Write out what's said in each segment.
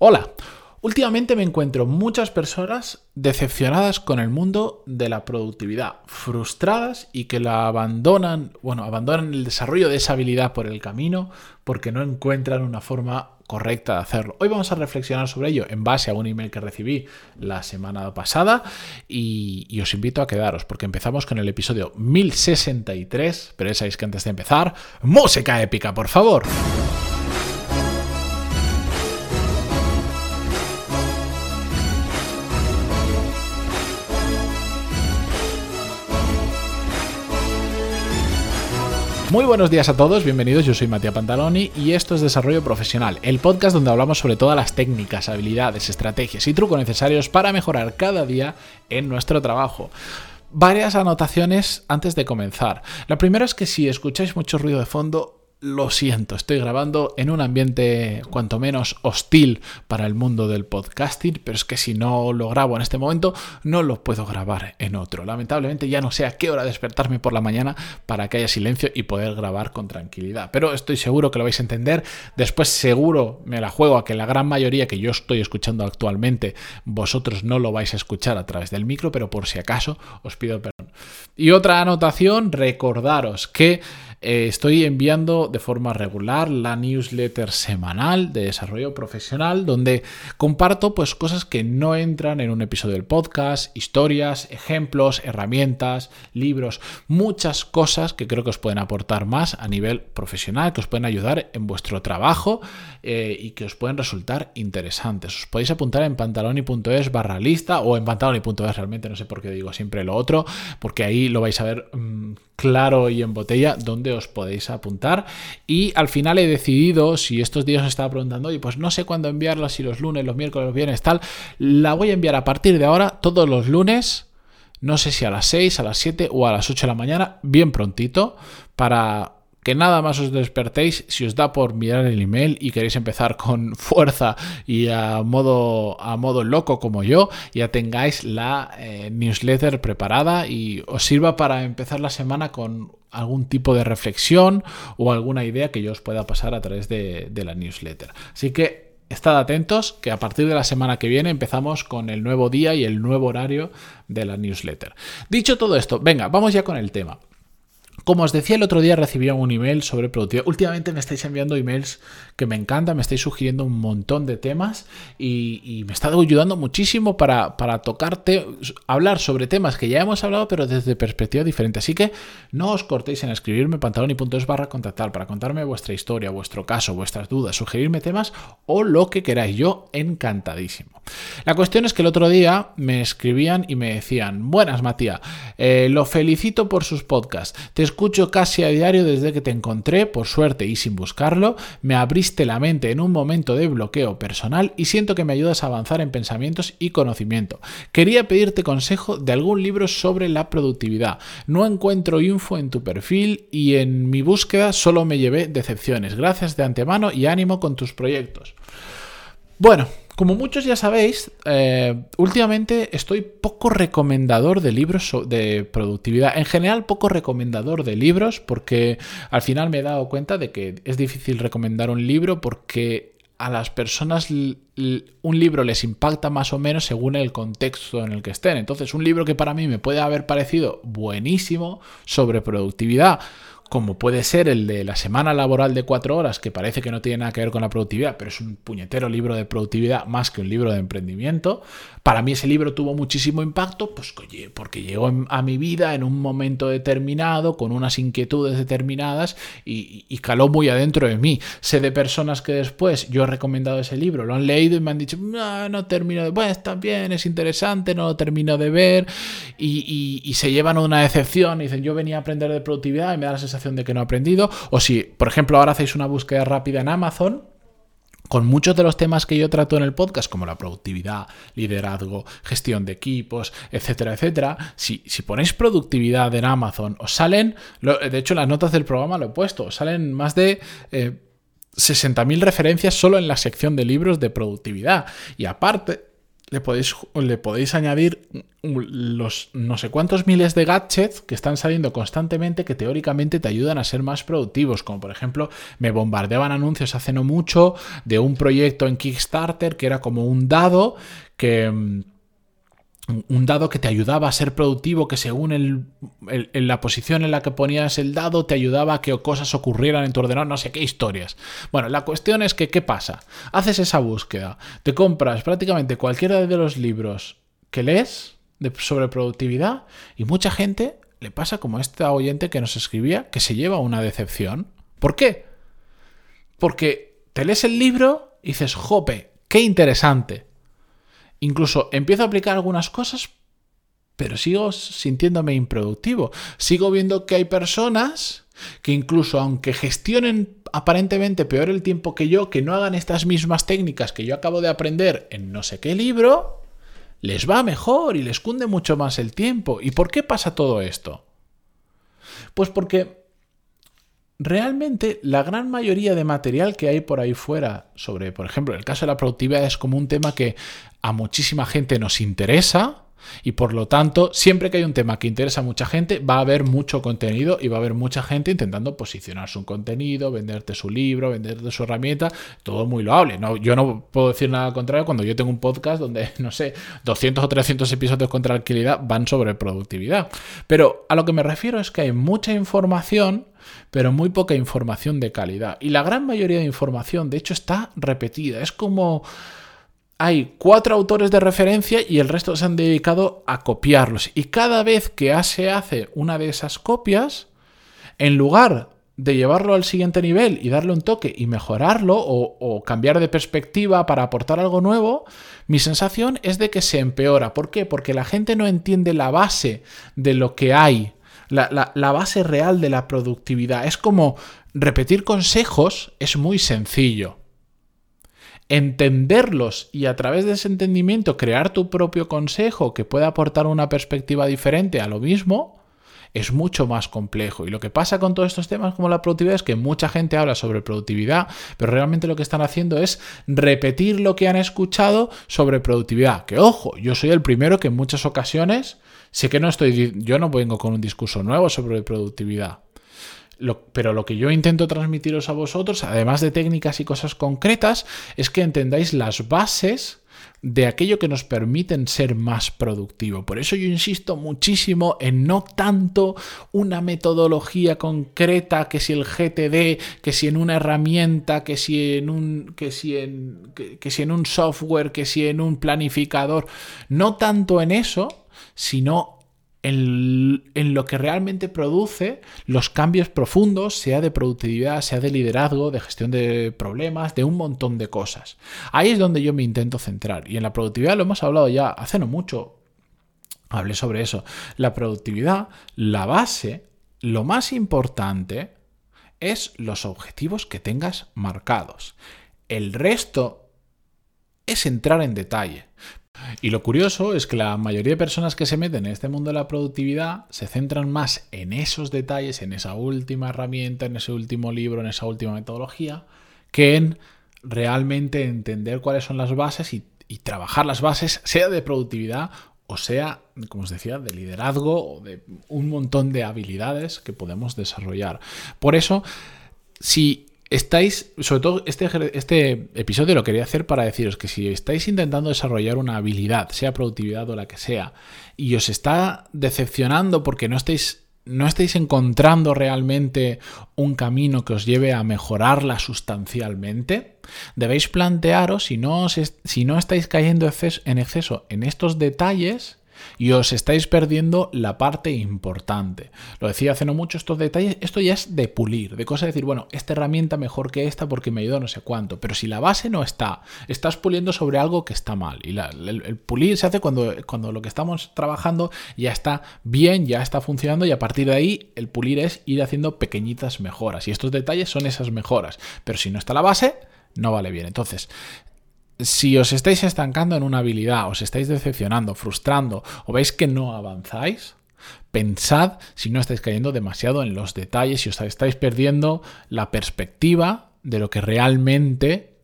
Hola, últimamente me encuentro muchas personas decepcionadas con el mundo de la productividad, frustradas y que la abandonan, bueno, abandonan el desarrollo de esa habilidad por el camino porque no encuentran una forma correcta de hacerlo. Hoy vamos a reflexionar sobre ello en base a un email que recibí la semana pasada y, y, os invito a quedaros porque empezamos con el episodio 1063, pero ya sabéis que antes de empezar, música épica, por favor. Muy buenos días a todos, bienvenidos, yo soy Matías Pantaloni y esto es Desarrollo Profesional, el podcast donde hablamos sobre todas las técnicas, habilidades, estrategias y trucos necesarios para mejorar cada día en nuestro trabajo. Varias anotaciones antes de comenzar. La primera es que si escucháis mucho ruido de fondo, lo siento, estoy grabando en un ambiente cuanto menos hostil para el mundo del podcasting, pero es que si no lo grabo en este momento, no lo puedo grabar en otro. Lamentablemente ya no sé a qué hora despertarme por la mañana para que haya silencio y poder grabar con tranquilidad. Pero estoy seguro que lo vais a entender. Después seguro me la juego a que la gran mayoría que yo estoy escuchando actualmente, vosotros no lo vais a escuchar a través del micro, pero por si acaso os pido perdón. Y otra anotación, recordaros que eh, estoy enviando de forma regular la newsletter semanal de desarrollo profesional donde comparto pues cosas que no entran en un episodio del podcast, historias, ejemplos, herramientas, libros, muchas cosas que creo que os pueden aportar más a nivel profesional, que os pueden ayudar en vuestro trabajo eh, y que os pueden resultar interesantes. Os podéis apuntar en pantaloni.es barra lista o en pantaloni.es realmente, no sé por qué digo siempre lo otro, porque ahí lo vais a ver mmm, claro y en botella donde os podéis apuntar. Y al final he decidido, si estos días os estaba preguntando, y pues no sé cuándo enviarla, si los lunes, los miércoles, los viernes, tal, la voy a enviar a partir de ahora todos los lunes. No sé si a las 6, a las 7 o a las 8 de la mañana, bien prontito, para que nada más os despertéis si os da por mirar el email y queréis empezar con fuerza y a modo, a modo loco como yo, ya tengáis la eh, newsletter preparada y os sirva para empezar la semana con algún tipo de reflexión o alguna idea que yo os pueda pasar a través de, de la newsletter. Así que Estad atentos que a partir de la semana que viene empezamos con el nuevo día y el nuevo horario de la newsletter. Dicho todo esto, venga, vamos ya con el tema. Como os decía el otro día, recibí un email sobre productividad. Últimamente me estáis enviando emails que me encantan, me estáis sugiriendo un montón de temas y, y me está ayudando muchísimo para, para tocarte, hablar sobre temas que ya hemos hablado, pero desde perspectiva diferente. Así que no os cortéis en escribirme pantaloni.es barra contactar para contarme vuestra historia, vuestro caso, vuestras dudas, sugerirme temas o lo que queráis. Yo encantadísimo. La cuestión es que el otro día me escribían y me decían, buenas Matías, eh, lo felicito por sus podcasts. Te escucho casi a diario desde que te encontré, por suerte y sin buscarlo, me abriste la mente en un momento de bloqueo personal y siento que me ayudas a avanzar en pensamientos y conocimiento. Quería pedirte consejo de algún libro sobre la productividad. No encuentro info en tu perfil y en mi búsqueda solo me llevé decepciones. Gracias de antemano y ánimo con tus proyectos. Bueno, como muchos ya sabéis, eh, últimamente estoy poco recomendador de libros de productividad. En general, poco recomendador de libros porque al final me he dado cuenta de que es difícil recomendar un libro porque a las personas un libro les impacta más o menos según el contexto en el que estén. Entonces, un libro que para mí me puede haber parecido buenísimo sobre productividad como puede ser el de la semana laboral de cuatro horas, que parece que no tiene nada que ver con la productividad, pero es un puñetero libro de productividad más que un libro de emprendimiento. Para mí ese libro tuvo muchísimo impacto, pues porque llegó a mi vida en un momento determinado, con unas inquietudes determinadas y, caló muy adentro de mí. Sé de personas que después yo he recomendado ese libro, lo han leído y me han dicho, no, no termino de, bueno, está bien, es interesante, no lo termino de ver y se llevan una decepción y dicen, yo venía a aprender de productividad y me da la sensación de que no he aprendido. O si, por ejemplo, ahora hacéis una búsqueda rápida en Amazon, con muchos de los temas que yo trato en el podcast, como la productividad, liderazgo, gestión de equipos, etcétera, etcétera, si, si ponéis productividad en Amazon, os salen, de hecho, las notas del programa lo he puesto, os salen más de... Eh, 60.000 referencias solo en la sección de libros de productividad. Y aparte, le podéis, le podéis añadir los no sé cuántos miles de gadgets que están saliendo constantemente que teóricamente te ayudan a ser más productivos. Como por ejemplo, me bombardeaban anuncios hace no mucho de un proyecto en Kickstarter que era como un dado que mm, un dado que te ayudaba a ser productivo, que según el, la posición en la que ponías el dado te ayudaba a que cosas ocurrieran en tu ordenador, no sé qué historias. Bueno, la cuestión es que, ¿qué pasa? Haces esa búsqueda, te compras prácticamente cualquiera de los libros que lees sobre productividad y mucha gente le pasa como a esta oyente que nos escribía, que se lleva una decepción. ¿Por qué? Porque te lees el libro y dices, jope, qué interesante Incluso empiezo a aplicar algunas cosas, pero sigo sintiéndome improductivo. Sigo viendo que hay personas que incluso aunque gestionen aparentemente peor el tiempo que yo, que no hagan estas mismas técnicas que yo acabo de aprender en no sé qué libro, les va mejor y les cunde mucho más el tiempo. ¿Y por qué pasa todo esto? Pues porque realmente la gran mayoría de material que hay por ahí fuera sobre, por ejemplo, el caso de la productividad es como un tema que a muchísima gente nos interesa, y por lo tanto, siempre que hay un tema que interesa a mucha gente, va a haber mucho contenido y va a haber mucha gente intentando posicionar su contenido, venderte su libro, venderte su herramienta, todo muy loable. No, yo no puedo decir nada contrario cuando yo tengo un podcast donde, no sé, 200 o 300 episodios la tranquilidad van sobre productividad. Pero a lo que me refiero es que hay mucha información pero muy poca información de calidad. Y la gran mayoría de información, de hecho, está repetida. Es como hay cuatro autores de referencia y el resto se han dedicado a copiarlos. Y cada vez que se hace una de esas copias, en lugar de llevarlo al siguiente nivel y darle un toque y mejorarlo o, cambiar de perspectiva para aportar algo nuevo, mi sensación es de que se empeora. ¿Por qué? Porque la gente no entiende la base de lo que hay, la, la base real de la productividad. Es como repetir consejos es muy sencillo entenderlos y a través de ese entendimiento crear tu propio consejo que pueda aportar una perspectiva diferente a lo mismo, es mucho más complejo. Y lo que pasa con todos estos temas como la productividad es que mucha gente habla sobre productividad, pero realmente lo que están haciendo es repetir lo que han escuchado sobre productividad. Que ojo, yo soy el primero que en muchas ocasiones sé que no estoy, yo no vengo con un discurso nuevo sobre productividad pero lo que yo intento transmitiros a vosotros, además de técnicas y cosas concretas, es que entendáis las bases de aquello que nos permiten ser más productivo. Por eso yo insisto muchísimo en no tanto una metodología concreta, que si el GTD, que si en una herramienta, que si en un, que si en, que si en un software, que si en un planificador, no tanto en eso, sino en, lo que realmente produce los cambios profundos, sea de productividad, sea de liderazgo, de gestión de problemas, de un montón de cosas. Ahí es donde yo me intento centrar. Y en la productividad lo hemos hablado ya hace no mucho. Hablé sobre eso. La productividad, la base, lo más importante es los objetivos que tengas marcados. El resto es entrar en detalle. Y lo curioso es que la mayoría de personas que se meten en este mundo de la productividad se centran más en esos detalles, en esa última herramienta, en ese último libro, en esa última metodología, que en realmente entender cuáles son las bases y, trabajar las bases, sea de productividad o sea, como os decía, de liderazgo o de un montón de habilidades que podemos desarrollar. Por eso, si estáis, sobre todo este, este episodio lo quería hacer para deciros que si estáis intentando desarrollar una habilidad, sea productividad o la que sea, y os está decepcionando porque no estáis, no estáis encontrando realmente un camino que os lleve a mejorarla sustancialmente, debéis plantearos si no, si no estáis cayendo en exceso en estos detalles, y os estáis perdiendo la parte importante. Lo decía hace no mucho estos detalles, esto ya es de pulir, de cosa de decir, bueno, esta herramienta mejor que esta porque me ayuda no sé cuánto, pero si la base no está, estás puliendo sobre algo que está mal. Y el, pulir se hace cuando, cuando lo que estamos trabajando ya está bien, ya está funcionando y a partir de ahí el pulir es ir haciendo pequeñitas mejoras. Y estos detalles son esas mejoras. Pero si no está la base, no vale bien. Entonces, si os estáis estancando en una habilidad, os estáis decepcionando, frustrando o veis que no avanzáis, pensad si no estáis cayendo demasiado en los detalles, si os estáis perdiendo la perspectiva de lo que realmente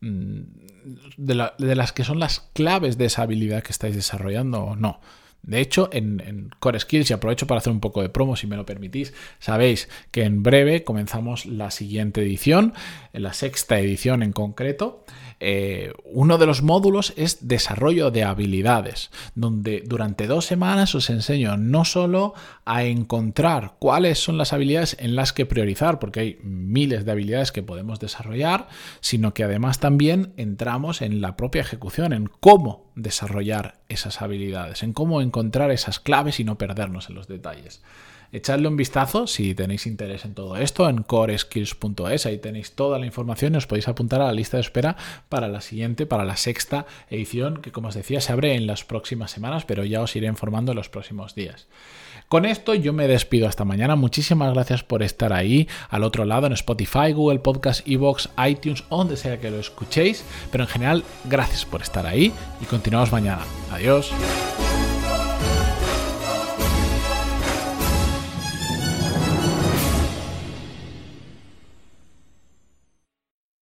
mm, de, las que son las claves de esa habilidad que estáis desarrollando o no. De hecho, en, Core Skills, y aprovecho para hacer un poco de promo si me lo permitís, sabéis que en breve comenzamos la siguiente edición, la sexta edición en concreto. Eh, uno de los módulos es desarrollo de habilidades, donde durante dos semanas os enseño no solo a encontrar cuáles son las habilidades en las que priorizar, porque hay miles de habilidades que podemos desarrollar, sino que además también entramos en la propia ejecución, en cómo desarrollar esas habilidades, en cómo encontrar esas claves y no perdernos en los detalles. Echadle un vistazo si tenéis interés en todo esto en coreskills.es. Ahí tenéis toda la información y os podéis apuntar a la lista de espera para la siguiente, para la sexta edición, que como os decía se abre en las próximas semanas, pero ya os iré informando en los próximos días. Con esto yo me despido hasta mañana. Muchísimas gracias por estar ahí al otro lado en Spotify, Google Podcast, Evox, iTunes, donde sea que lo escuchéis. Pero en general, gracias por estar ahí y continuamos mañana. Adiós.